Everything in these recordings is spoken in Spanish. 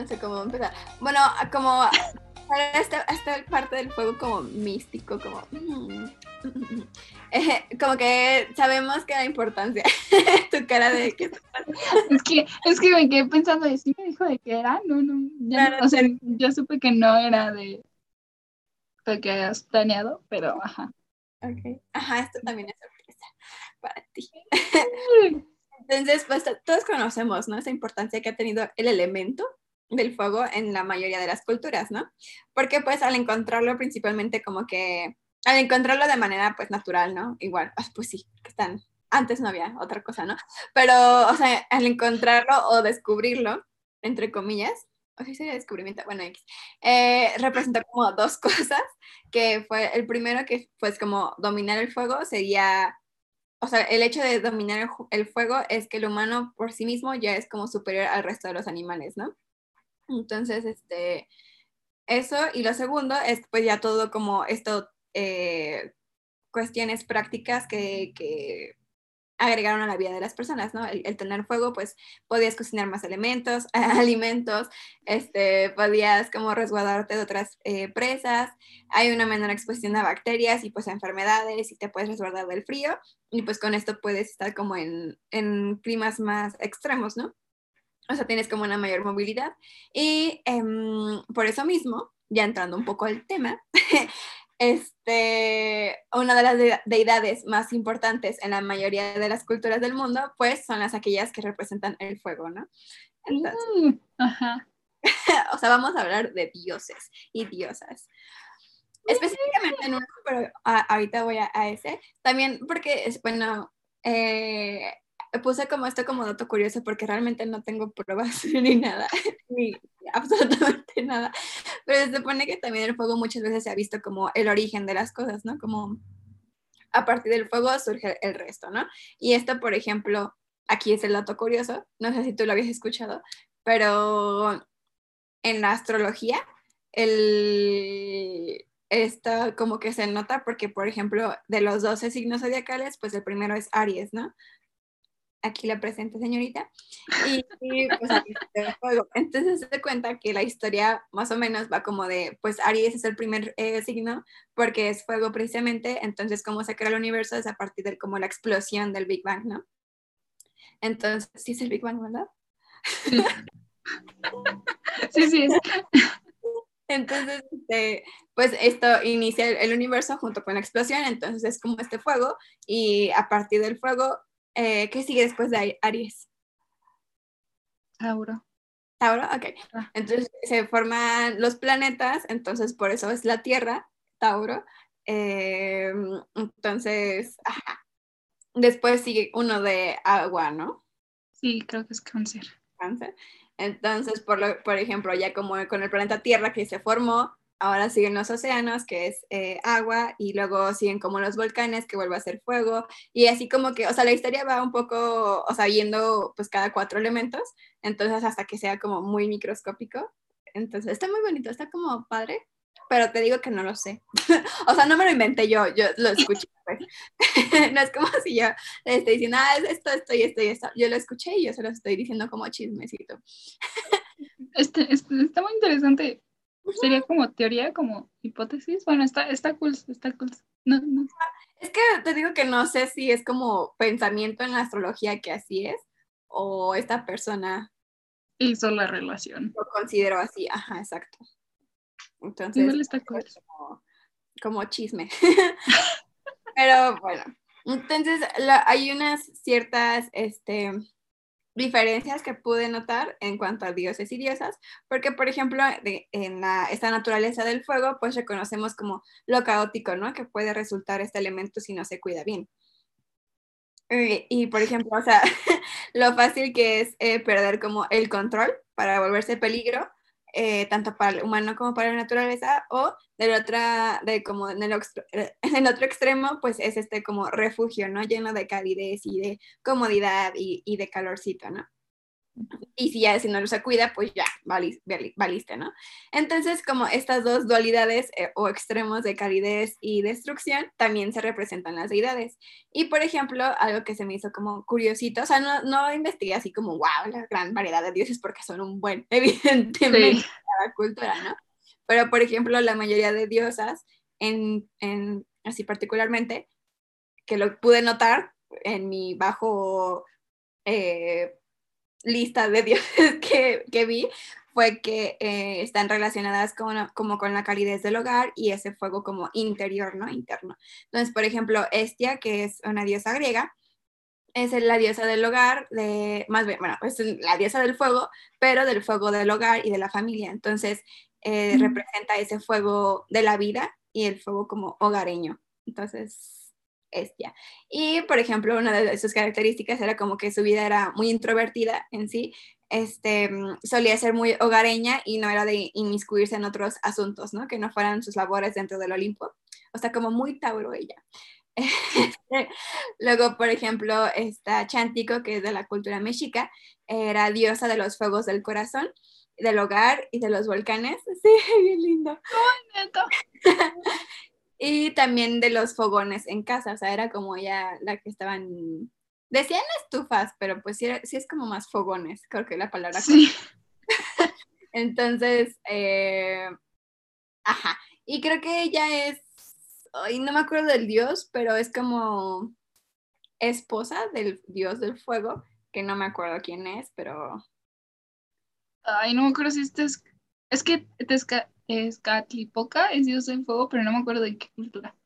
que no sé cómo empezar. Bueno, como esta, esta parte del fuego como místico, como... Mm, eh, como que sabemos que la importancia. tu cara de que... es que es que me quedé pensando, ¿sí me dijo de qué era? No, no, ya no, o sea, yo supe que no era de lo que hayas planeado, pero ajá. Ok, ajá, esto también es sorpresa para ti. Entonces, pues todos conocemos, ¿no? Esa importancia que ha tenido el elemento del fuego en la mayoría de las culturas, ¿no? Porque pues al encontrarlo principalmente como que, al encontrarlo de manera pues natural, ¿no? Igual, ah, pues sí, que están, antes no había otra cosa, ¿no? Pero, o sea, al encontrarlo o descubrirlo, entre comillas, o sea, sería descubrimiento, bueno, eh, representa como dos cosas, que fue el primero que pues como dominar el fuego sería o sea, el hecho de dominar el, fuego es que el humano por sí mismo ya es como superior al resto de los animales, ¿no? Entonces, este, eso. Y lo segundo es pues ya todo como esto, eh, cuestiones prácticas que, que, agregaron a la vida de las personas, ¿no? El, tener fuego, pues podías cocinar más elementos, alimentos, este, podías como resguardarte de otras eh, presas, hay una menor exposición a bacterias y pues a enfermedades y te puedes resguardar del frío y pues con esto puedes estar como en, en climas más extremos, ¿no? O sea, tienes como una mayor movilidad. Y em, por eso mismo, ya entrando un poco al tema, este, una de las deidades más importantes en la mayoría de las culturas del mundo, pues son las aquellas que representan el fuego, ¿no? Mm, ajá. o sea, vamos a hablar de dioses y diosas. Específicamente en uno, pero ahorita voy a, ese. También porque, es, bueno, eh, puse como esto como dato curioso porque realmente no tengo pruebas ni nada, ni absolutamente nada, pero se supone que también el fuego muchas veces se ha visto como el origen de las cosas, ¿no? Como a partir del fuego surge el resto, ¿no? Y esto, por ejemplo, aquí es el dato curioso, no sé si tú lo habías escuchado, pero en la astrología, el, está como que se nota porque, por ejemplo, de los 12 signos zodiacales, pues el primero es Aries, ¿no? Aquí la presente señorita, y, pues aquí el fuego. Entonces se cuenta que la historia más o menos va como de, pues Aries es el primer eh, signo porque es fuego precisamente, entonces cómo se crea el universo es a partir de como la explosión del Big Bang, ¿no? Entonces, sí es el Big Bang, ¿verdad? Sí, sí. Entonces, este, pues esto inicia el universo junto con la explosión, entonces es como este fuego y a partir del fuego eh, ¿Qué sigue después de Aries? Tauro. Tauro, ok. Ah. Entonces se forman los planetas, entonces por eso es la Tierra, Tauro. Eh, entonces, ajá. Después sigue uno de agua, ¿no? Sí, creo que es cáncer. Cáncer. Entonces, por, lo, por ejemplo, ya como con el planeta Tierra que se formó, ahora siguen los océanos, que es eh, agua, y luego siguen como los volcanes, que vuelve a ser fuego, y así como que, o sea, la historia va un poco, o sea, viendo pues cada cuatro elementos, entonces hasta que sea como muy microscópico. Entonces, está muy bonito, está como padre, pero te digo que no lo sé. o sea, no me lo inventé yo, yo lo escuché. Pues. no es como si yo le estoy diciendo, ah, es esto, esto y esto y esto. Yo lo escuché y yo se lo estoy diciendo como chismecito. este, este, está muy interesante Sería como teoría, como hipótesis. Bueno, está, está cool, está cool. No, no. Es que te digo que no sé si es como pensamiento en la astrología que así es, o esta persona hizo la relación. Lo considero así, ajá, exacto. Entonces, está cool. como, como, chisme. Pero bueno, entonces hay unas ciertas, este, diferencias que pude notar en cuanto a dioses y diosas, porque por ejemplo en esta naturaleza del fuego pues reconocemos como lo caótico, ¿no? Que puede resultar este elemento si no se cuida bien. Eh, y, por ejemplo, o sea, lo fácil que es eh, perder como el control para volverse peligro eh, tanto para el humano como para la naturaleza, o del otra, de como en el, en el, otro extremo, pues es este como refugio, ¿no? Lleno de calidez y de comodidad y, y de calorcito, ¿no? Y si ya si no se cuida, pues ya valiste, ¿no? Entonces, como estas dos dualidades eh, o extremos de calidez y destrucción también se representan las deidades. Y, por ejemplo, algo que se me hizo como curiosito, o sea, no, no investigué así como, wow, la gran variedad de dioses porque son un buen, evidentemente, cada cultura, ¿no? Pero, por ejemplo, la mayoría de diosas, en, en así particularmente, que lo pude notar en mi bajo... Eh, lista de dioses que, que vi fue que eh, están relacionadas con, como con la calidez del hogar y ese fuego como interior, ¿no? Interno. Entonces, por ejemplo, Estia, que es una diosa griega, es la diosa del hogar, de, más bien, bueno, es la diosa del fuego, pero del fuego del hogar y de la familia. Entonces, eh, representa ese fuego de la vida y el fuego como hogareño. Entonces, Estia. Y, por ejemplo, una de sus características era como que su vida era muy introvertida en sí, este, mm, solía ser muy hogareña y no era de inmiscuirse en otros asuntos, ¿no? Que no fueran sus labores dentro del Olimpo. O sea, como muy Tauro ella. Luego, por ejemplo, está Chántico, que es de la cultura mexica, era diosa de los fuegos del corazón, del hogar y de los volcanes. Sí, bien lindo. ¡Ay, neto! y también de los fogones en casa, o sea, era como ya la que estaban, decían estufas, pero pues sí, es como más fogones, creo que la palabra. Sí. Entonces, eh, ajá, y creo que ella es, hoy no me acuerdo del dios, pero es como esposa del dios del fuego, que no me acuerdo quién es, pero... Ay, no me acuerdo si es... Es que es Catlipoca, es dios del fuego, pero no me acuerdo de qué cultura.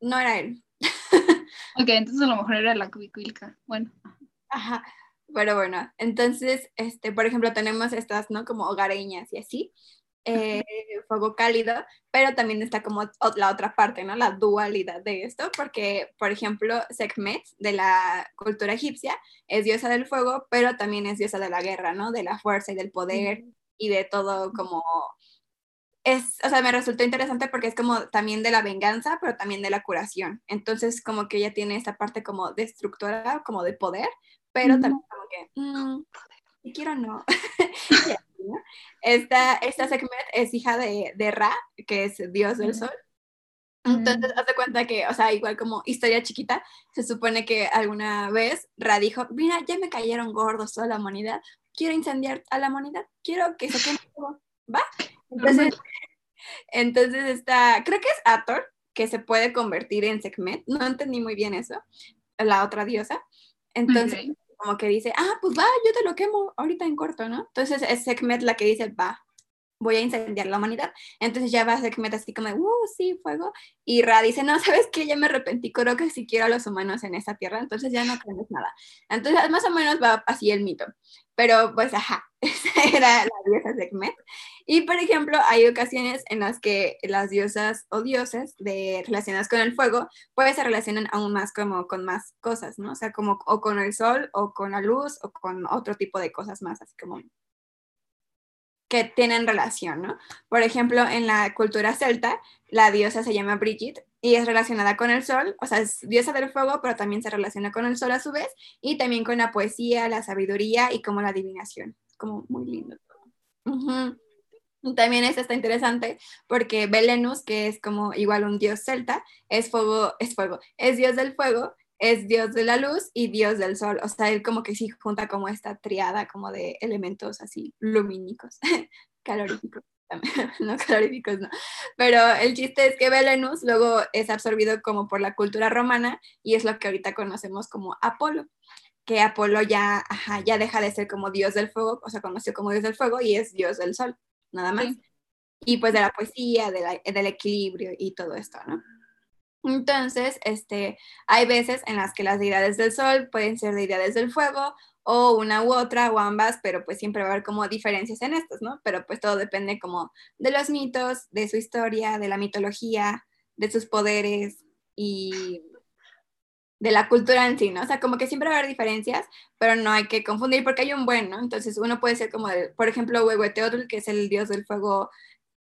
No era él. ok, entonces a lo mejor era la Cubicuilca. Bueno. Ajá. Pero bueno, entonces, este, por ejemplo, tenemos estas, ¿no? Como hogareñas y así. Eh, fuego cálido, pero también está como la otra parte, ¿no? La dualidad de esto, porque, por ejemplo, Sekhmet de la cultura egipcia es diosa del fuego, pero también es diosa de la guerra, ¿no? De la fuerza y del poder y de todo como es, o sea, me resultó interesante porque es como también de la venganza, pero también de la curación. Entonces, como que ella tiene esta parte como destructora, como de poder, pero también como que, mm, si quiero no. esta, esta Sekhmet es hija de, de, Ra, que es dios del sol. Entonces, hace cuenta que, o sea, igual como historia chiquita, se supone que alguna vez Ra dijo, mira, ya me cayeron gordos toda la humanidad, quiero incendiar a la humanidad, quiero que se queme todo, ¿va? Entonces, entonces está, creo que es Ator, que se puede convertir en Sekhmet. No entendí muy bien eso, la otra diosa. Entonces, como que dice, ah, pues va, yo te lo quemo ahorita en corto, ¿no? Entonces es Sekhmet la que dice, va, voy a incendiar la humanidad. Entonces ya va Sekhmet así como, uh, sí, fuego. Y Ra dice, no, ¿sabes qué? Ya me arrepentí, creo que si quiero a los humanos en esta tierra, entonces ya no crees nada. Entonces más o menos va así el mito. Pero pues, ajá, esa era la diosa Sekhmet. Y por ejemplo, hay ocasiones en las que las diosas o dioses de, relacionadas con el fuego, pues se relacionan aún más como con más cosas, ¿no? O sea, como o con el sol, o con la luz, o con otro tipo de cosas más, así como que tienen relación, ¿no? Por ejemplo, en la cultura celta, la diosa se llama Brigitte y es relacionada con el sol, o sea, es diosa del fuego, pero también se relaciona con el sol a su vez, y también con la poesía, la sabiduría y como la adivinación. Como muy lindo También es está interesante porque Belenus, que es como igual un dios celta, es fuego, es fuego, es dios del fuego, es dios de la luz y dios del sol. O sea, él como que sí junta como esta triada como de elementos así lumínicos, caloríficos. no caloríficos, no. Pero el chiste es que Belenus luego es absorbido como por la cultura romana y es lo que ahorita conocemos como Apolo, que Apolo ya, ya deja de ser como dios del fuego, o sea, conoció como dios del fuego y es dios del sol, nada más. Y pues de la poesía, del equilibrio y todo esto, ¿no? Entonces, este, hay veces en las que las deidades del sol pueden ser deidades del fuego o una u otra o ambas, pero pues siempre va a haber como diferencias en estas, ¿no? Pero pues todo depende como de los mitos, de su historia, de la mitología, de sus poderes y de la cultura en sí, ¿no? O sea, como que siempre va a haber diferencias, pero no hay que confundir porque hay un buen, ¿no? Entonces uno puede ser como, por ejemplo, Huehueteotl, que es el dios del fuego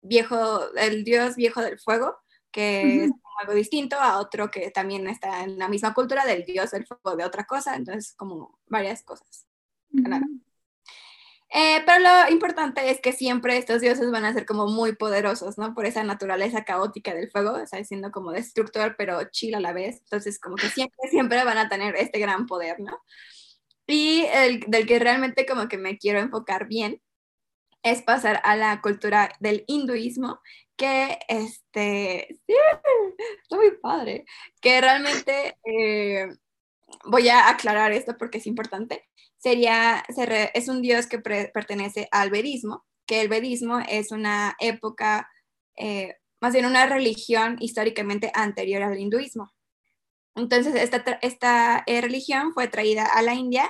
viejo, el dios viejo del fuego, que es algo distinto a otro que también está en la misma cultura del dios del fuego de otra cosa, entonces como varias cosas. Eh, pero lo importante es que siempre estos dioses van a ser como muy poderosos, ¿no? Por esa naturaleza caótica del fuego, o sea, siendo como destructor, pero chill a la vez. Entonces, como que siempre, siempre van a tener este gran poder, ¿no? Y el del que realmente como que me quiero enfocar bien es pasar a la cultura del hinduismo, que este, sí, está muy padre, que realmente eh, voy a aclarar esto porque es importante, sería, es un dios que pertenece al vedismo, que el vedismo es una época, eh, más bien una religión históricamente anterior al hinduismo. Entonces, esta, esta eh, religión fue traída a la India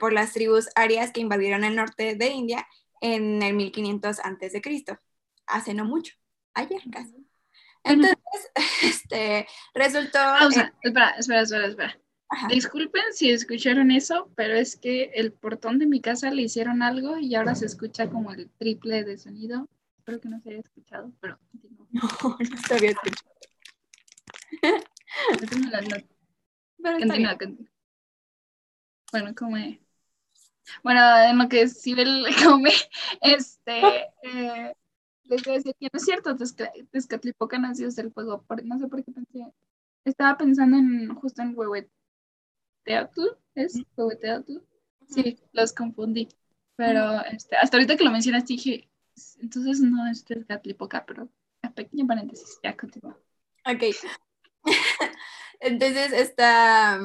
por las tribus arias que invadieron el norte de India en el 1500 antes de Cristo, hace no mucho, ayer casi. Entonces, este, resultó... espera, espera, espera, espera. Disculpen si escucharon eso, pero es que el portón de mi casa le hicieron algo y ahora se escucha como el triple de sonido. Espero que no se haya escuchado, pero No, no se había escuchado. Bueno, como bueno, en lo que Sibel come, este, eh, les voy a decir que no es cierto, Tezcatlipoca nació desde el fuego, no sé por qué pensé, estaba pensando en justo en Huehueteatl, ¿es Huehueteatl? Sí, los confundí, pero este, hasta ahorita que lo mencionaste dije, entonces no es Tezcatlipoca, pero pequeño paréntesis, ya continúa. Ok. entonces, esta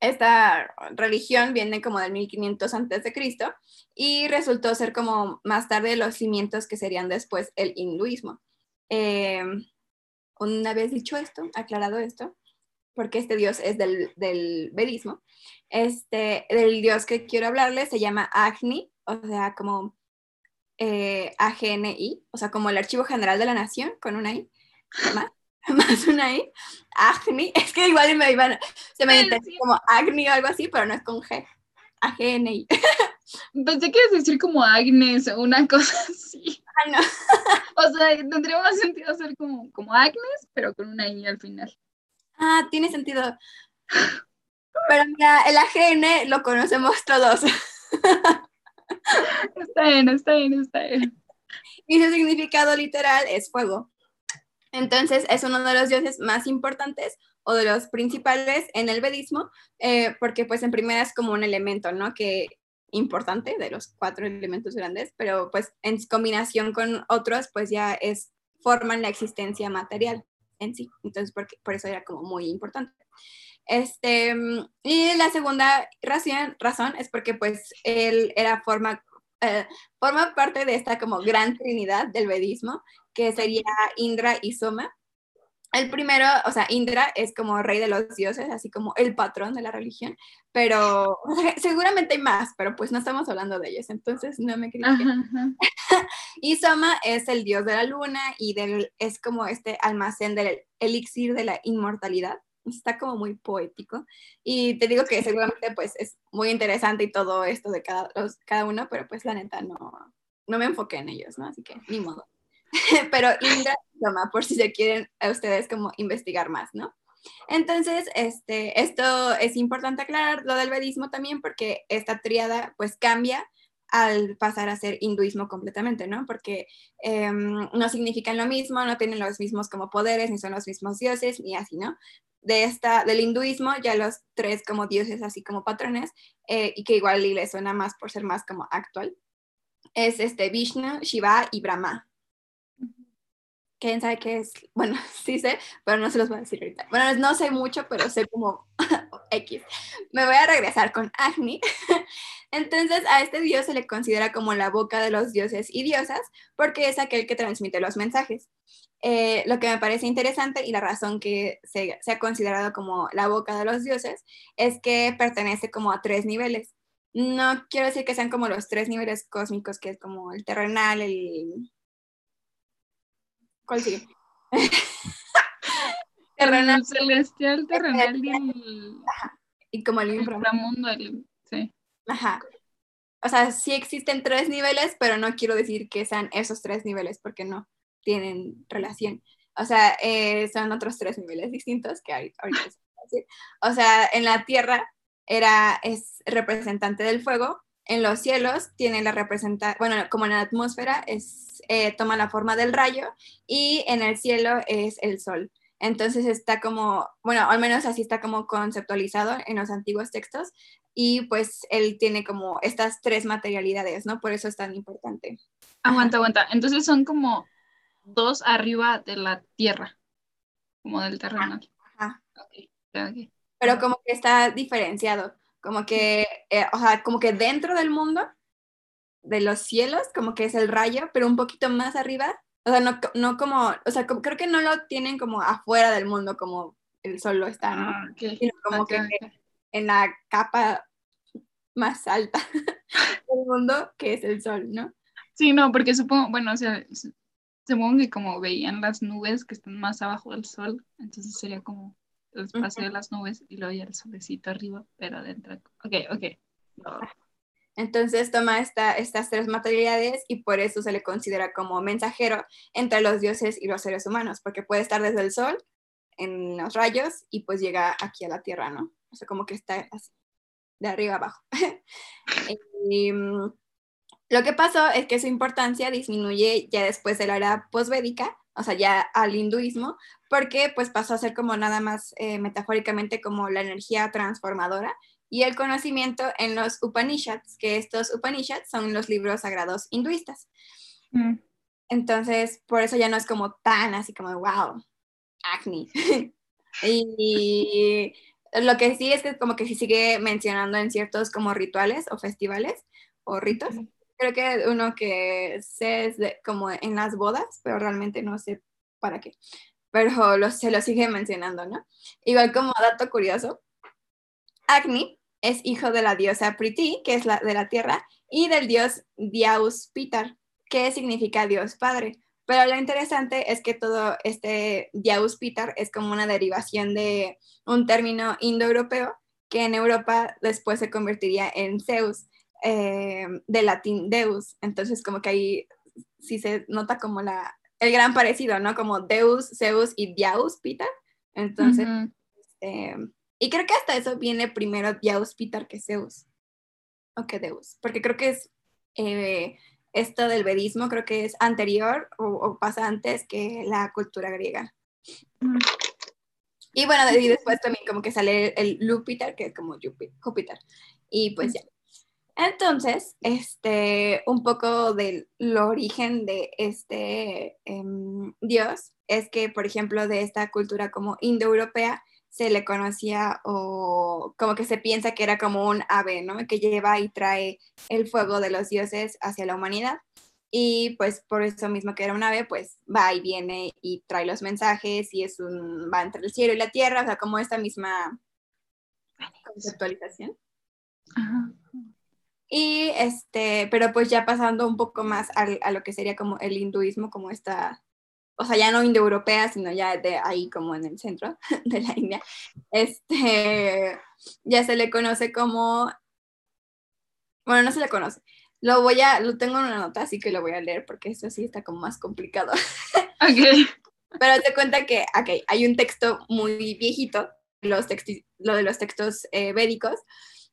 esta religión viene como del 1500 antes de Cristo y resultó ser como más tarde los cimientos que serían después el hinduismo. Eh, una vez dicho esto, aclarado esto, porque este dios es del, del vedismo, este, el dios que quiero hablarles se llama Agni, o sea, como eh, AGNI, o sea, como el Archivo General de la Nación, con una I, más. más una I, Agni, es que igual me iban, se me dice como Agni o algo así, pero no es con G, A-G-N-I. Pensé que ibas a decir como Agnes o una cosa así. Ah, no. o sea, tendría más sentido ser como, como Agnes, pero con una I al final. Ah, tiene sentido. Pero mira, el AGN lo conocemos todos. está bien, está bien, está bien. Y su significado literal es fuego. Entonces es uno de los dioses más importantes o de los principales en el vedismo, eh, porque pues en primera es como un elemento, ¿no? Que importante de los cuatro elementos grandes, pero pues en combinación con otros, pues ya es, forman la existencia material en sí. Entonces porque, por eso era como muy importante. Este, y la segunda razón, razón es porque pues él era forma, eh, forma parte de esta como gran trinidad del vedismo, que sería Indra y Soma. El primero, o sea, Indra es como rey de los dioses, así como el patrón de la religión, pero seguramente hay más, pero pues no estamos hablando de ellos, entonces no me critiquen. y Soma es el dios de la luna y del, es como este almacén del elixir de la inmortalidad. Está como muy poético. Y te digo que seguramente pues es muy interesante y todo esto de cada, cada uno, pero pues la neta no, no me enfoqué en ellos, ¿no? Así que ni modo. pero Indra toma por si se quieren a ustedes como investigar más, ¿no? Entonces, este, esto es importante aclarar lo del vedismo también porque esta triada pues cambia al pasar a ser hinduismo completamente, ¿no? Porque em, no significan lo mismo, no tienen los mismos como poderes, ni son los mismos dioses, ni así, ¿no? De esta, del hinduismo, ya los tres como dioses, así como patrones, eh, y que igual le suena más por ser más como actual, es este Vishnu, Shiva y Brahma, ¿Quién sabe qué es? Bueno, sí sé, pero no se los voy a decir ahorita. Bueno, no sé mucho, pero sé como X. Me voy a regresar con Agni. Entonces, a este dios se le considera como la boca de los dioses y diosas, porque es aquel que transmite los mensajes. Eh, lo que me parece interesante y la razón que se, se, ha considerado como la boca de los dioses es que pertenece como a tres niveles. No quiero decir que sean como los tres niveles cósmicos, que es como el terrenal, el ¿Cuál sigue? terrenal. celestial, terrenal y el... Y como el inframundo, sí. Ajá. O sea, sí existen tres niveles, pero no quiero decir que sean esos tres niveles, porque no tienen relación. O sea, eh, son otros tres niveles distintos que hay ahorita. O sea, en la Tierra era, es representante del fuego. En los cielos tiene la representación, bueno, como en la atmósfera es, eh, toma la forma del rayo y en el cielo es el sol. Entonces está como, bueno, al menos así está como conceptualizado en los antiguos textos y pues él tiene como estas tres materialidades, ¿no? Por eso es tan importante. Aguanta, aguanta. Entonces son como dos arriba de la tierra, como del terrenal. Ajá. Pero como que está diferenciado, como que, eh, o sea, como que dentro del mundo, de los cielos, como que es el rayo, pero un poquito más arriba, o sea, no, no como, o sea, creo que no lo tienen como afuera del mundo, como el sol lo está, ¿no? Ah, Sino como que en la capa más alta del mundo, que es el sol, ¿no? Sí, no, porque supongo, bueno, o sea, supongo que como veían las nubes que están más abajo del sol, entonces sería como el espacio de las nubes y luego ya el solecito arriba, pero adentro. Ok, ok. Entonces toma esta, estas tres materialidades y por eso se le considera como mensajero entre los dioses y los seres humanos, porque puede estar desde el sol en los rayos y pues llega aquí a la tierra, ¿no? O sea, como que está así, de arriba abajo. y, mm, lo que pasó es que su importancia disminuye ya después de la era posvédica, o sea, ya al hinduismo, porque pues pasó a ser como nada más eh, metafóricamente como la energía transformadora y el conocimiento en los Upanishads, que estos Upanishads son los libros sagrados hinduistas. Mm. Entonces, por eso ya no es como tan así como, wow, acne. y lo que sí es que como que sí sigue mencionando en ciertos como rituales o festivales o ritos creo que uno que sé es como en las bodas, pero realmente no sé para qué. Pero lo, se lo sigue mencionando, ¿no? Igual como dato curioso, Agni es hijo de la diosa Priti, que es la de la tierra, y del dios Diaus Pitar, que significa Dios Padre. Pero lo interesante es que todo este Diaus Pitar es como una derivación de un término indoeuropeo que en Europa después se convertiría en Zeus, eh, de latín Deus. Entonces, como que ahí sí se nota como la, el gran parecido, ¿no? Como Deus, Zeus y Diaus, Peter. Entonces, este, y creo que hasta eso viene primero Diaus, Peter que Zeus. O que Deus. Porque creo que es eh, esto del vedismo, creo que es anterior o, pasa antes que la cultura griega. Y bueno, y después también como que sale el, Lúpiter, que es como Júpiter. Y pues ya, entonces, este, un poco del origen de este em, dios es que, por ejemplo, de esta cultura como indoeuropea, se le conocía o como que se piensa que era como un ave, ¿no? Que lleva y trae el fuego de los dioses hacia la humanidad. Y pues por eso mismo que era un ave, pues va y viene y trae los mensajes y es un, va entre el cielo y la tierra, o sea, como esta misma conceptualización. Ajá. Y este, pero pues ya pasando un poco más a lo que sería como el hinduismo, como esta, o sea, ya no indoeuropea, sino ya de ahí como en el centro de la India, este, ya se le conoce como, bueno, no se le conoce, lo voy a, lo tengo en una nota, así que lo voy a leer porque eso sí está como más complicado. Ok. Pero te cuenta que, ok, hay un texto muy viejito, los lo de los textos eh, védicos,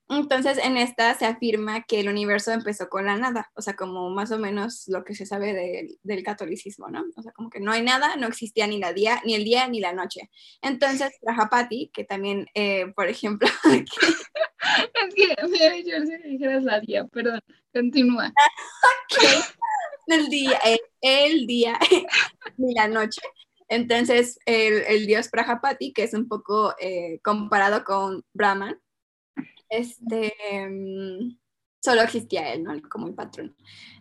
entonces, en esta se afirma que el universo empezó con la nada, o sea, como más o menos lo que se sabe del catolicismo, ¿no? O sea, como que no hay nada, no existía ni, la día, ni el día ni la noche. Entonces, Prajapati, que también, eh, por ejemplo... es que me había dicho que dijeras la día, perdón, continúa. El día, el, día ni la noche. Entonces, el, dios Prajapati, que es un poco eh, comparado con Brahman, este, mm, solo existía él, ¿no? Como el patrón.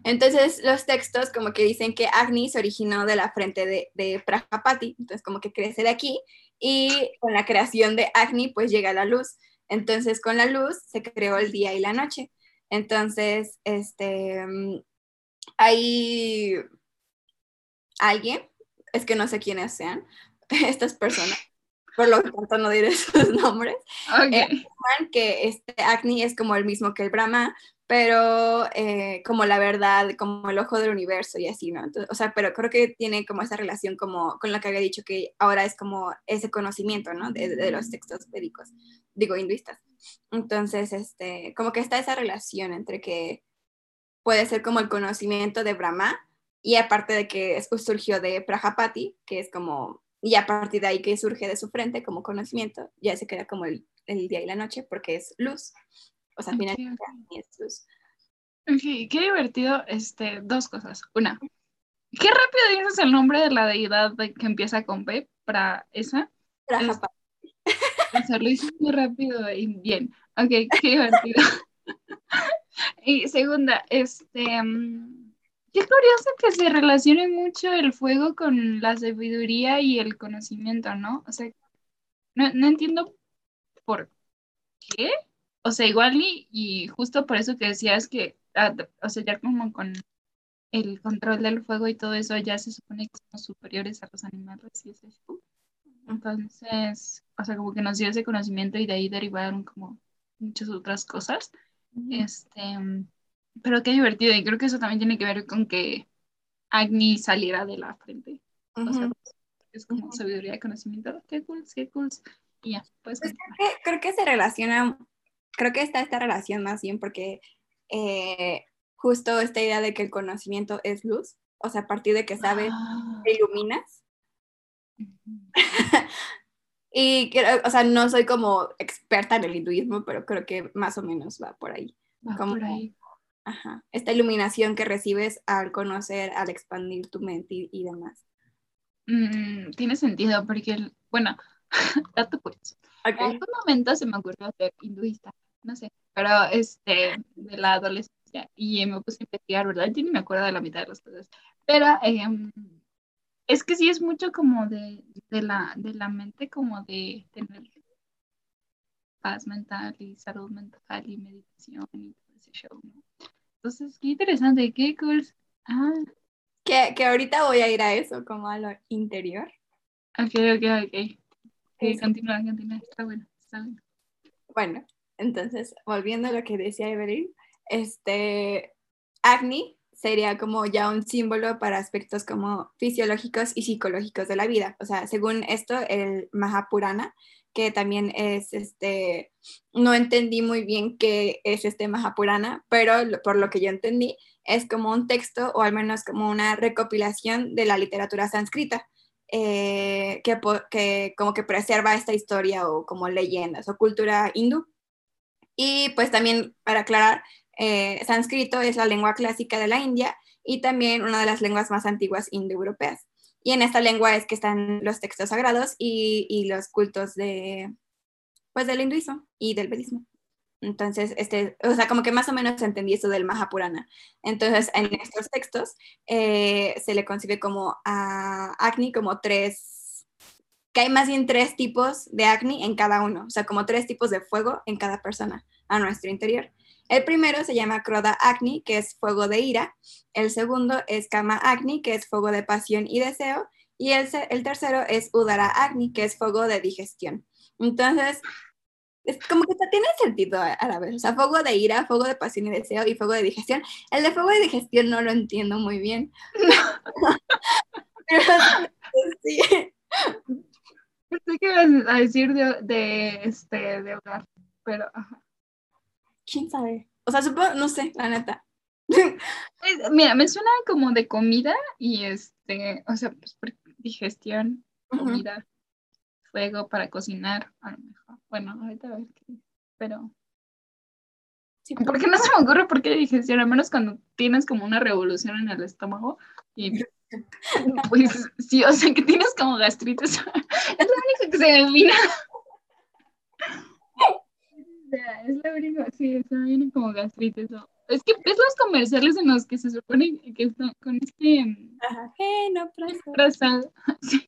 Entonces, los textos como que dicen que Agni se originó de la frente de, de Prajapati, entonces como que crece de aquí, y con la creación de Agni, pues llega la luz. Entonces, con la luz se creó el día y la noche. Entonces, este, mm, hay alguien, es que no sé quiénes sean, estas personas, por lo tanto no diré sus nombres, eh, que este Agni es como el mismo que el Brahma, pero eh, como la verdad, como el ojo del universo y así, ¿no? o sea, pero creo que tiene como esa relación como con la que había dicho que ahora es como ese conocimiento, ¿no? De, de los textos védicos, digo, hinduistas. Entonces, este, como que está esa relación entre que puede ser como el conocimiento de Brahma y aparte de que surgió de Prajapati, que es como, y a partir de ahí que surge de su frente como conocimiento, ya se queda como el, el día y la noche porque es luz. O sea, al final es luz. Ok, qué divertido, este, dos cosas. Una, qué rápido dices el nombre de la deidad que empieza con P para esa. Prajapati. O sea, lo hice muy rápido y bien. Ok, qué divertido. y segunda, este, mm, qué curioso que se relacione mucho el fuego con la sabiduría y el conocimiento, ¿no? O sea, no, no entiendo por qué. O sea, igual y, y justo por eso que decías que, ah, o sea, ya como con el control del fuego y todo eso ya se supone que somos superiores a los animales y es eso. Entonces, o sea, como que nos dio ese conocimiento y de ahí derivaron como muchas otras cosas. Este, pero qué divertido y creo que eso también tiene que ver con que Agni saliera de la frente. O sea, es como sabiduría de conocimiento. Qué cool, qué cool. Y ya, pues. creo, que, creo que se relaciona, creo que está esta relación más bien porque eh, justo esta idea de que el conocimiento es luz, o sea, a partir de que sabes, ah. te iluminas. y, o sea, no soy como experta en el hinduismo, pero creo que más o menos va por ahí. Va por ahí. Ajá, esta iluminación que recibes al conocer, al expandir tu mente y, demás. Mm, tiene sentido, porque, bueno, dato curioso. En algún momento se me ocurrió ser hinduista, no sé, pero este, de la adolescencia, y me puse a investigar, ¿verdad? Yo ni me acuerdo de la mitad de las cosas, pero em, es que sí es mucho como de, de, la, de la mente, como de tener paz mental y salud mental y meditación y todo ese show, ¿no? Entonces, qué interesante, qué cool. Ah. Que, que ahorita voy a ir a eso, como a lo interior. Ok, ok, ok. Sí, continúa, continúa, está bueno, está bueno. Bueno, entonces, volviendo a lo que decía Evelyn, este, Agni sería como ya un símbolo para aspectos como fisiológicos y psicológicos de la vida. O sea, según esto, el Mahapurana que también es, este, no entendí muy bien qué es este Mahapurana, pero por lo que yo entendí, es como un texto o al menos como una recopilación de la literatura sánscrita, eh, que, como que preserva esta historia o como leyendas o cultura hindú. Y pues también para aclarar, eh, sánscrito es la lengua clásica de la India y también una de las lenguas más antiguas indoeuropeas. Y en esta lengua es que están los textos sagrados y, y los cultos de, pues, del hinduismo y del vedismo. Entonces, este, o sea, como que más o menos entendí eso del Mahapurana. Entonces, en estos textos eh, se le concibe como a Agni como tres, que hay más bien tres tipos de Agni en cada uno, o sea, como tres tipos de fuego en cada persona a nuestro interior. El primero se llama Kroda Agni, que es fuego de ira. El segundo es Kama Agni, que es fuego de pasión y deseo. Y el, el tercero es Udara Agni, que es fuego de digestión. Entonces, es como que tiene sentido a la vez. O sea, fuego de ira, fuego de pasión y deseo y fuego de digestión. El de fuego de digestión no lo entiendo muy bien. Pero sí. Pensé que ibas a decir de, de, este, de hogar, pero quién sabe. O sea, supongo, no sé, la neta. Mira, me suena como de comida y este, o sea, pues digestión, comida, fuego para cocinar, a lo mejor. Bueno, ahorita a ver qué, pero. Sí, porque no se me ocurre por qué digestión, al menos cuando tienes como una revolución en el estómago y pues sí, o sea que tienes como gastritis. es lo único que se me vino es la única, sí, se viene como gastritis. Es que ves los comerciales en los que se supone que están con este ajeno trazado. Sí.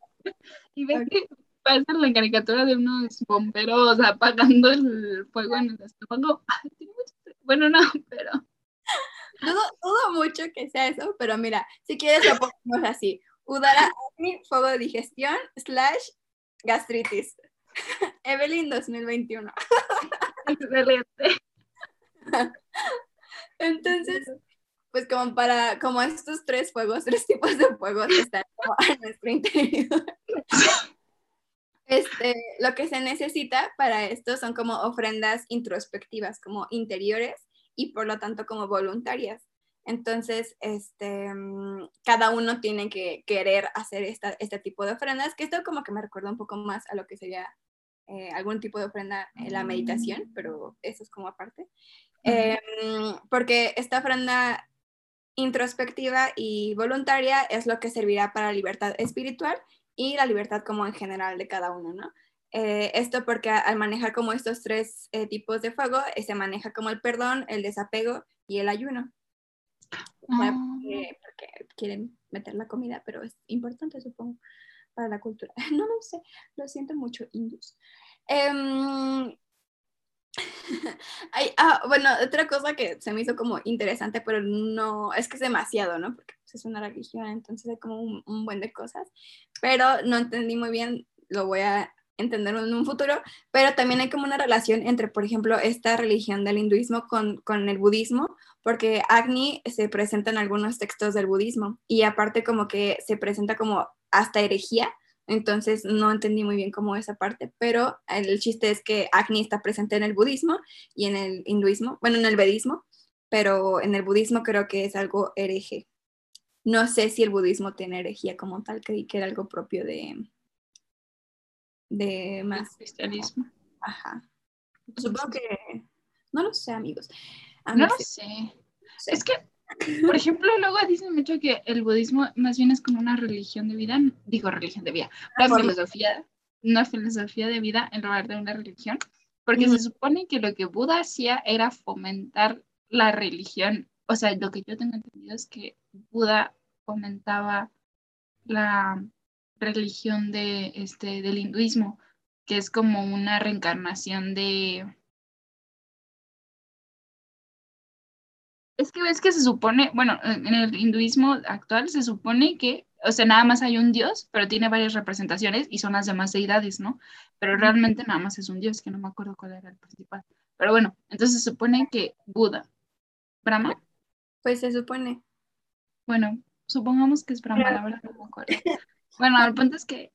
Y ves que pasa la caricatura de unos bomberos apagando el fuego en el estómago. Bueno, no, pero. Dudo, dudo mucho que sea eso, pero mira, si quieres lo ponemos así. Udara fuego de digestión, slash gastritis. Evelyn 2021. Entonces, pues como para, como estos tres fuegos, tres tipos de fuegos están en nuestro interior. Este, lo que se necesita para esto son como ofrendas introspectivas, como interiores y por lo tanto como voluntarias. Entonces, este, mm, cada uno tiene que querer hacer esta, este tipo de ofrendas, que esto como que me recuerda un poco más a lo que sería eh, algún tipo de ofrenda en la meditación, pero eso es como aparte. Em, porque esta ofrenda introspectiva y voluntaria es lo que servirá para la libertad espiritual y la libertad como en general de cada uno, ¿no? Eh, esto porque al manejar como estos tres eh, tipos de fuego, eh, se maneja como el perdón, el desapego y el ayuno. Ah. porque, quieren meter la comida, pero es importante, supongo, para la cultura. No lo sé, lo siento mucho, hindus. Em, ah, bueno, otra cosa que se me hizo como interesante, pero no, es que es demasiado, ¿no? Porque pues, es una religión, entonces hay como un, buen de cosas, pero no entendí muy bien, lo voy a entender en un futuro, pero también hay como una relación entre, por ejemplo, esta religión del hinduismo con, con el budismo, porque Agni se presenta en algunos textos del budismo y aparte como que se presenta como hasta herejía, entonces no entendí muy bien cómo esa parte, pero el chiste es que Agni está presente en el budismo y en el hinduismo, bueno, en el vedismo, pero en el budismo creo que es algo hereje. No sé si el budismo tiene herejía como tal, creí que era algo propio de, de más. cristianismo. Ajá. Supongo que, no lo sé, amigos. no lo sé. Es que por ejemplo, luego dicen mucho que el budismo más bien es como una religión de vida, digo religión de vida, una filosofía, una filosofía de vida en lugar de una religión, porque se supone que lo que Buda hacía era fomentar la religión. O sea, lo que yo tengo entendido es que Buda fomentaba la religión de, este, del hinduismo, que es como una reencarnación de, Es que ves que se supone, bueno, en el hinduismo actual se supone que, o sea, nada más hay un dios, pero tiene varias representaciones y son las demás deidades, ¿no? Pero realmente nada más es un dios, que no me acuerdo cuál era el principal. Pero bueno, entonces se supone que Buda, Brahma. Pues se supone. Bueno, supongamos que es Brahma, la verdad no me acuerdo. Bueno, el punto es que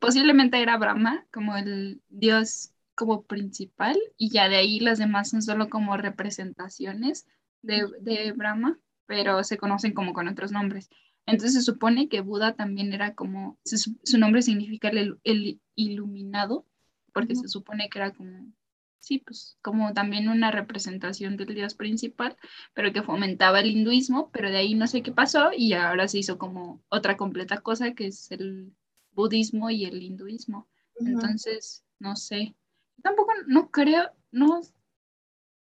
posiblemente era Brahma como el dios como principal y ya de ahí las demás son solo como representaciones de, Brahma, pero se conocen como con otros nombres. Entonces se supone que Buda también era como, su nombre significa el, iluminado, porque se supone que era como, sí, pues como también una representación del dios principal, pero que fomentaba el hinduismo, pero de ahí no sé qué pasó y ahora se hizo como otra completa cosa que es el budismo y el hinduismo. Entonces, no sé. Tampoco, no creo, no,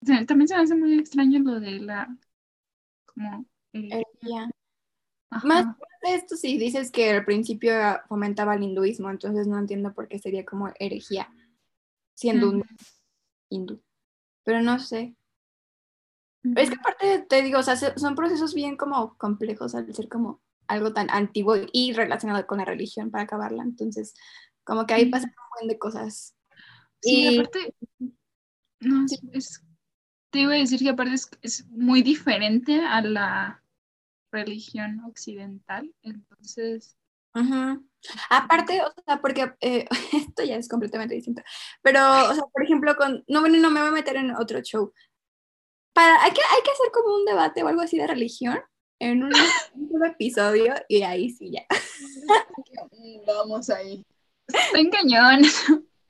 también se me hace muy extraño lo de la como eh, Más de esto si dices que al principio fomentaba el hinduismo, entonces no entiendo por qué sería como herejía siendo un hindú. Pero no sé. Es que aparte te digo, o sea, son procesos bien como complejos al ser como algo tan antiguo y relacionado con la religión para acabarla. Entonces, como que ahí pasan un buen de cosas. Sí, y... aparte, no, es te iba a decir que aparte es, muy diferente a la religión occidental, entonces... Aparte, o sea, porque eh, esto ya es completamente distinto, pero, o sea, por ejemplo, con, no, bueno, no me voy a meter en otro show. Para, hay, que, hay que hacer como un debate o algo así de religión en un, episodio y ahí sí ya. Vamos ahí. Está en cañón.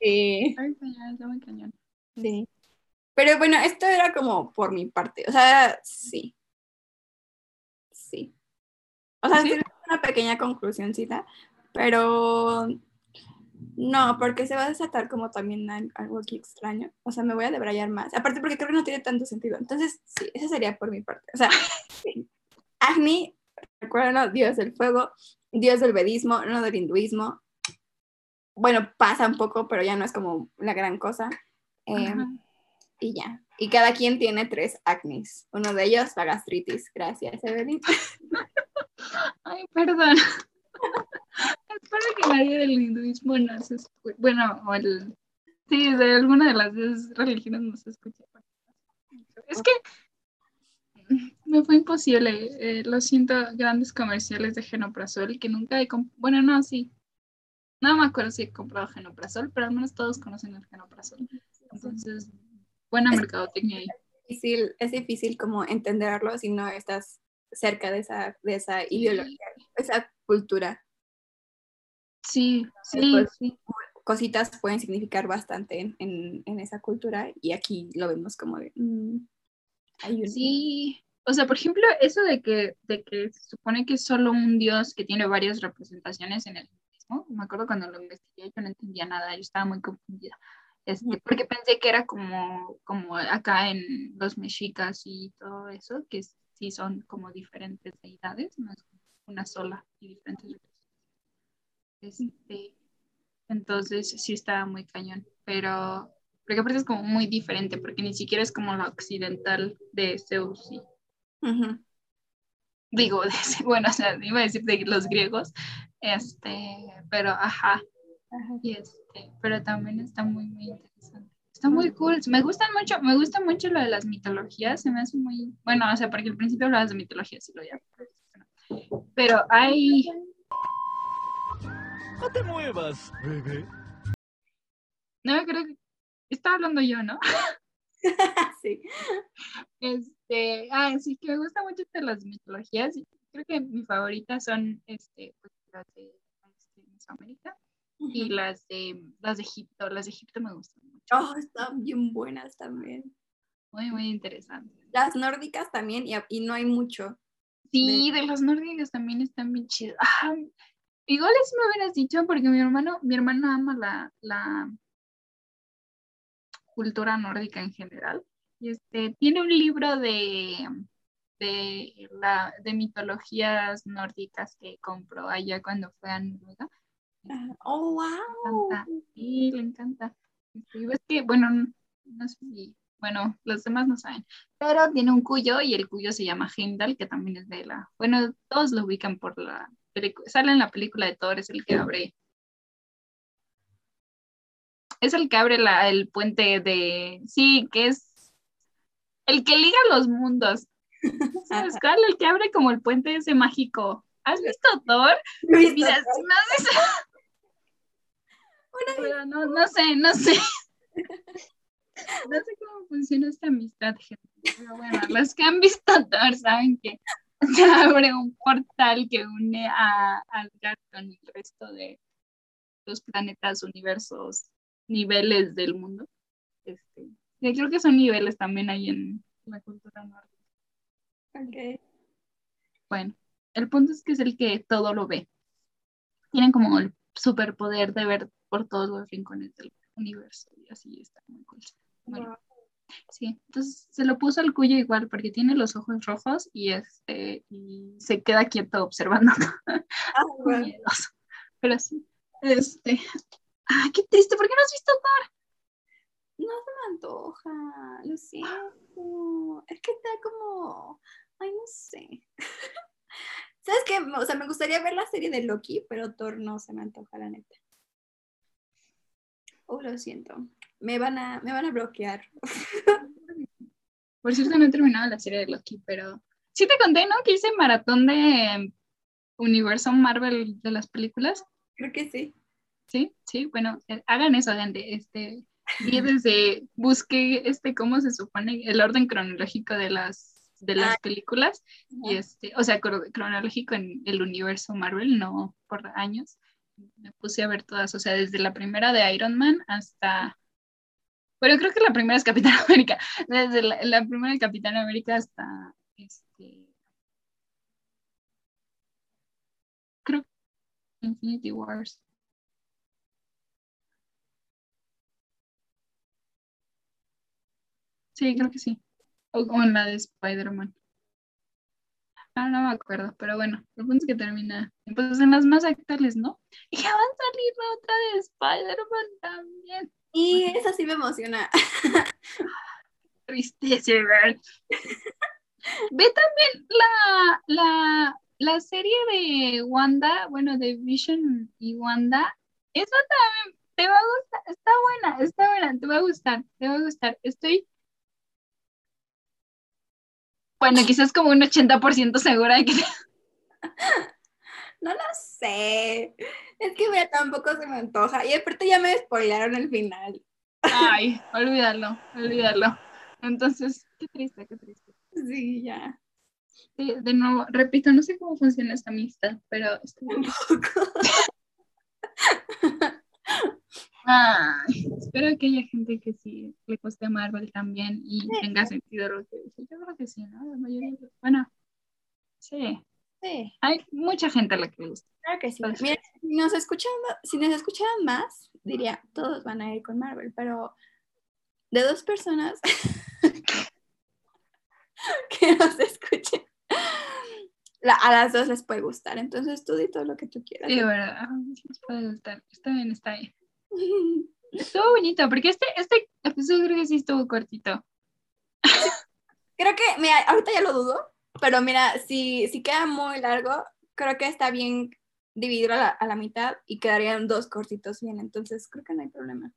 Sí. Está en cañón, está en cañón. Sí. Pero bueno, esto era como por mi parte. O sea, sí. Sí. O sea, ¿Sí? una pequeña conclusioncita, pero no, porque se va a desatar como también algo aquí extraño. O sea, me voy a debrayar más. Aparte porque creo que no tiene tanto sentido. Entonces, sí, eso sería por mi parte. O sea, sí. Agni, recuerden, Dios del fuego, Dios del vedismo, no del hinduismo. Bueno, pasa un poco, pero ya no es como la gran cosa. Eh, y ya. Y cada quien tiene tres acnes. Uno de ellos la gastritis. Gracias, Evelyn. Ay, perdón. Espero que nadie del hinduismo no se escuche. Bueno, o el. Sí, de alguna de las dos religiones no se escucha. Es que me fue imposible. Eh, lo siento, grandes comerciales de Genoprazol que nunca he. Bueno, no, sí. No me acuerdo si he comprado genoprazol, pero al menos todos conocen el genoprazol. Entonces, buena mercadotecnia ahí. Es difícil, es difícil como entenderlo si no estás cerca de esa, de esa ideología, esa cultura. Sí, sí, Pues, sí. Cositas pueden significar bastante en, en- en esa cultura y aquí lo vemos como de... mm, hay un- Sí, o sea, por ejemplo, eso de que, de que se supone que es solo un dios que tiene varias representaciones en el mismo. Me acuerdo cuando lo investigué, yo no entendía nada, yo estaba muy confundida. Este, porque pensé que era como, como acá en los mexicas y todo eso, que sí son como diferentes deidades, no es una sola y diferentes. Este, entonces sí estaba muy cañón, pero porque aparte es como muy diferente, porque ni siquiera es como la occidental de Zeus digo, de- bueno, o sea, iba a decir de los griegos, este, pero ajá, Ajá. y este, pero también está muy, muy interesante. Está muy cool, me gustan mucho, me gusta mucho lo de las mitologías, se me hace muy, bueno, o sea, porque al principio hablabas de mitologías y lo ya, pero hay, No te muevas, bebé. no creo que, estaba hablando yo, ¿no? sí. Este, ah, sí, que me gusta mucho de las mitologías. Creo que mis favoritas son este, pues, las de este, Mesoamérica y las de las de Egipto. Las de Egipto me gustan mucho. Oh, están bien buenas también. Muy, muy interesantes. Las nórdicas también, y, y no hay mucho. Sí, de las nórdicas también están bien chidas. Ah, igual eso me hubieras dicho porque mi hermano, mi hermano ama la, la cultura nórdica en general. Y este tiene un libro de, de, la, de mitologías nórdicas que compró allá cuando fue a Noruega. Oh, Le wow. encanta. Sí, le encanta. Y ves que, bueno, no sé si, bueno, los demás no saben, pero tiene un cuyo y el cuyo se llama Heimdall, que también es de la, bueno, todos lo ubican por la película, sale en la película de Thor, es el que abre, es el que abre la, el puente de, sí, que es el que liga los mundos. ¿Sabes cuál? El que abre como el puente ese mágico. ¿Has visto Thor? Mira, si no Pero no, no sé, no sé. No sé cómo funciona esta amistad, gente. Pero bueno, los que han visto Thor saben que se abre un portal que une a Asgard con el resto de los planetas, universos, niveles del mundo. Este, yo creo que son niveles también ahí en la cultura nórdica. Ok. Bueno, el punto es que es el que todo lo ve. Tienen como el superpoder de ver por todos los rincones del universo y así está muy cool. Bueno, Wow. sí, entonces se lo puso al cuyo igual porque tiene los ojos rojos y este y se queda quieto observando. Ah, miedoso. Pero sí, este, ah, qué triste, ¿por qué no has visto Thor? No se me antoja, lo siento. Es que está como, ay, no sé. ¿Sabes qué? O sea, me gustaría ver la serie de Loki, pero Thor no se me antoja, la neta. Oh, lo siento. Me van a, me van a bloquear. Por cierto, no he terminado la serie de Loki, pero sí te conté, ¿no? Que hice maratón de universo Marvel de las películas. Creo que sí. Sí, sí, bueno, eh, hagan eso, gente. Este, y desde busqué este cómo se supone el orden cronológico de las de las Ah. películas y este, o sea, cro- cronológico en el universo Marvel, no por años. Me puse a ver todas, o sea, desde la primera de Iron Man hasta bueno, creo que la primera es Capitán América, desde la, la primera de Capitán América hasta este creo que Infinity Wars. Sí, creo que sí. O, en la de Spider-Man. Ah, no me acuerdo, pero bueno, el punto es que termina. Pues en las más actuales, ¿no? Y ya va a salir la otra de Spider-Man también. Y eso sí me emociona. Tristeza, ¿verdad? Ve también la, la, la serie de Wanda, bueno, de Vision y Wanda. Esa también te va a gustar, está buena, está buena, te va a gustar, te va a gustar. Estoy Bueno, quizás como un 80% segura de que No lo sé. Es que mira, tampoco se me antoja. Y aparte ya me spoilaron el final. Ay, olvídalo, olvídalo. Entonces, qué triste, qué triste. Sí, ya. Sí, de nuevo, repito, no sé cómo funciona esta amistad, pero Tampoco. Ay, espero que haya gente que sí le guste Marvel también y tenga sentido lo que dice. Yo creo que sí, ¿no? La mayoría, bueno, sí, Sí, hay mucha gente a la que le gusta. claro que sí. Mira, si nos escuchan, si nos escucharan más, diría, todos van a ir con Marvel, pero de dos personas que nos escuchen, la- a las dos les puede gustar. Entonces tú di todo lo que tú quieras. Sí, verdad, les puede gustar. Está bien, está bien. Estuvo bonito, porque este, este episodio creo que sí estuvo cortito. Creo que, mira, ahorita ya lo dudo, pero mira, si, si queda muy largo, creo que está bien dividirlo a la, a la mitad y quedarían dos cortitos bien, entonces creo que no hay problema.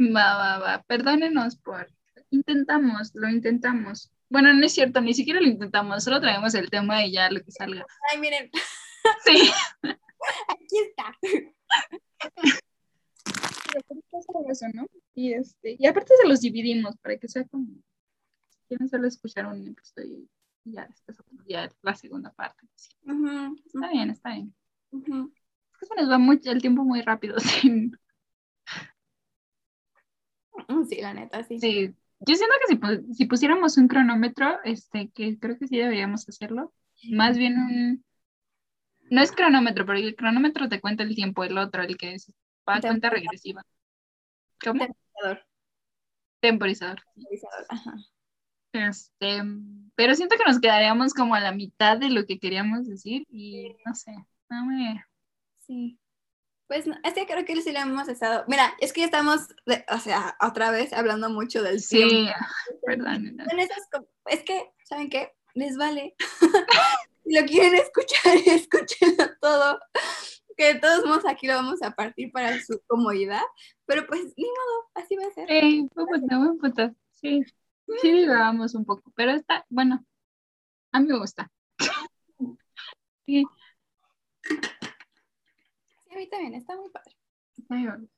Va, va, va. Perdónenos por. Intentamos, lo intentamos. Bueno, no es cierto, ni siquiera lo intentamos, solo traemos el tema y ya lo que salga. Ay, miren, Sí. aquí está. eso, ¿no? Y, este, y aparte se los dividimos para que sea como. Si quieren solo escuchar un episodio y ya después día la segunda parte. Sí. Está bien, está bien. ujú. Es que se nos va mucho el tiempo muy rápido. Sí. Mm, Sí, la neta, sí. Sí. Yo siento que si, pu- si pusiéramos un cronómetro, este, que creo que sí deberíamos hacerlo, más bien un... No es cronómetro, pero el cronómetro te cuenta el tiempo, el otro, el que es va a cuenta regresiva. ¿Cómo? Temporizador, Temporizador. temporizador, ajá. Este, pero siento que nos quedaríamos como a la mitad de lo que queríamos decir y no sé, no me... Sí. Pues no, es que creo que sí lo hemos estado. Mira, es que ya estamos, de- o sea, otra vez hablando mucho del Sí, tiempo. perdón. Son esas co- es que, ¿saben qué? Les vale. si lo quieren escuchar, escúchenlo todo. Que de todos modos aquí lo vamos a partir para su comodidad. Pero pues, ni modo, así va a ser. Sí, buen punto, buen punto. Sí, sí divagamos un poco, pero está, bueno, a mí me gusta. Sí, Sí, a mí también, está muy padre. está divertido.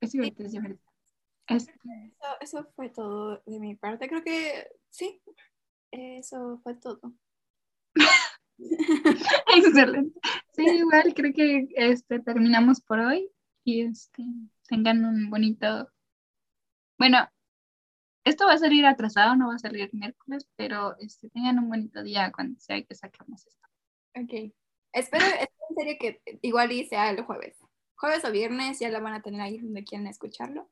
Es divertido, es divertido. Este, Eso, eso fue todo de mi parte. Creo que sí, eso fue todo. excelente. Sí, igual creo que este, terminamos por hoy y este, tengan un bonito... Bueno, esto va a salir atrasado, no va a salir miércoles, pero este, tengan un bonito día cuando sea que saquemos esto. Ok. Espero, espero en serio que igual y sea el jueves. Jueves o viernes ya la van a tener ahí donde quieran escucharlo.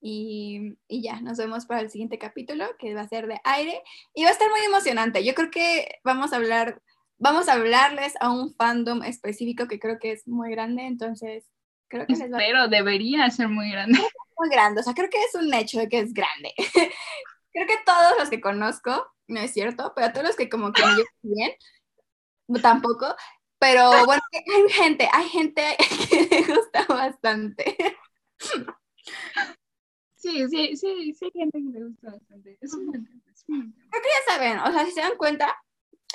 Y, y ya, nos vemos para el siguiente capítulo que va a ser de aire y va a estar muy emocionante. Yo creo que vamos a hablar, vamos a hablarles a un fandom específico que creo que es muy grande, entonces creo que les va Pero debería ser muy grande. muy grande, o sea, creo que es un hecho de que es grande. creo que todos los que conozco, no es cierto, pero todos los que como que me llevan bien, tampoco, pero bueno, hay gente, hay gente que le gusta bastante. Sí, sí, sí, sí, hay gente que le gusta bastante. Es un buen tema. Creo que ya saben, o sea, si se dan cuenta,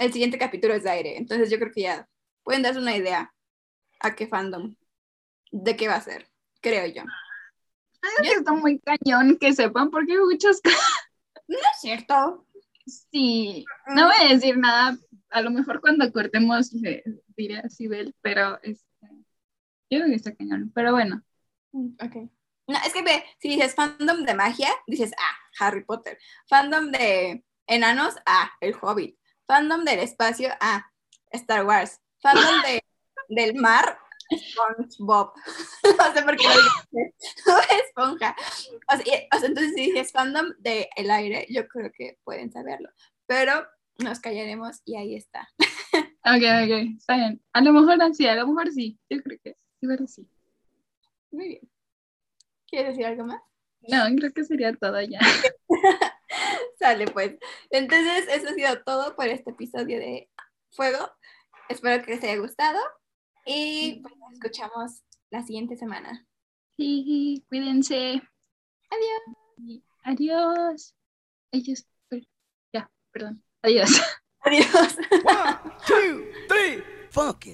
el siguiente capítulo es de aire, entonces yo creo que ya pueden darse una idea a qué fandom, de qué va a ser, creo yo. Que está muy cañón que sepan porque hay muchas cosas. No es cierto. Sí, no voy a decir nada. A lo mejor cuando cortemos le diré a Sibel, pero este, yo creo que está cañón. Pero bueno, Mm, Ok. No, es que ve, si dices fandom de magia, dices, ah, Harry Potter. Fandom de enanos, ah, El Hobbit. Fandom del espacio, ah, Star Wars. Fandom de, del mar, SpongeBob. no sé por qué lo. Esponja. O sea, y- o sea, entonces si dices fandom del el aire, yo creo que pueden saberlo. Pero nos callaremos y ahí está. ok, ok, está bien. A lo mejor sí, a lo mejor sí. Yo creo que sí. Muy bien. ¿Quieres decir algo más? No, creo que sería todo ya. Sale pues. Entonces, eso ha sido todo por este episodio de Fuego. Espero que les haya gustado y pues, nos escuchamos la siguiente semana. Sí, cuídense. Adiós. Adiós. Ellos. Ya, perdón. Adiós. Adiós. One, two, three, funk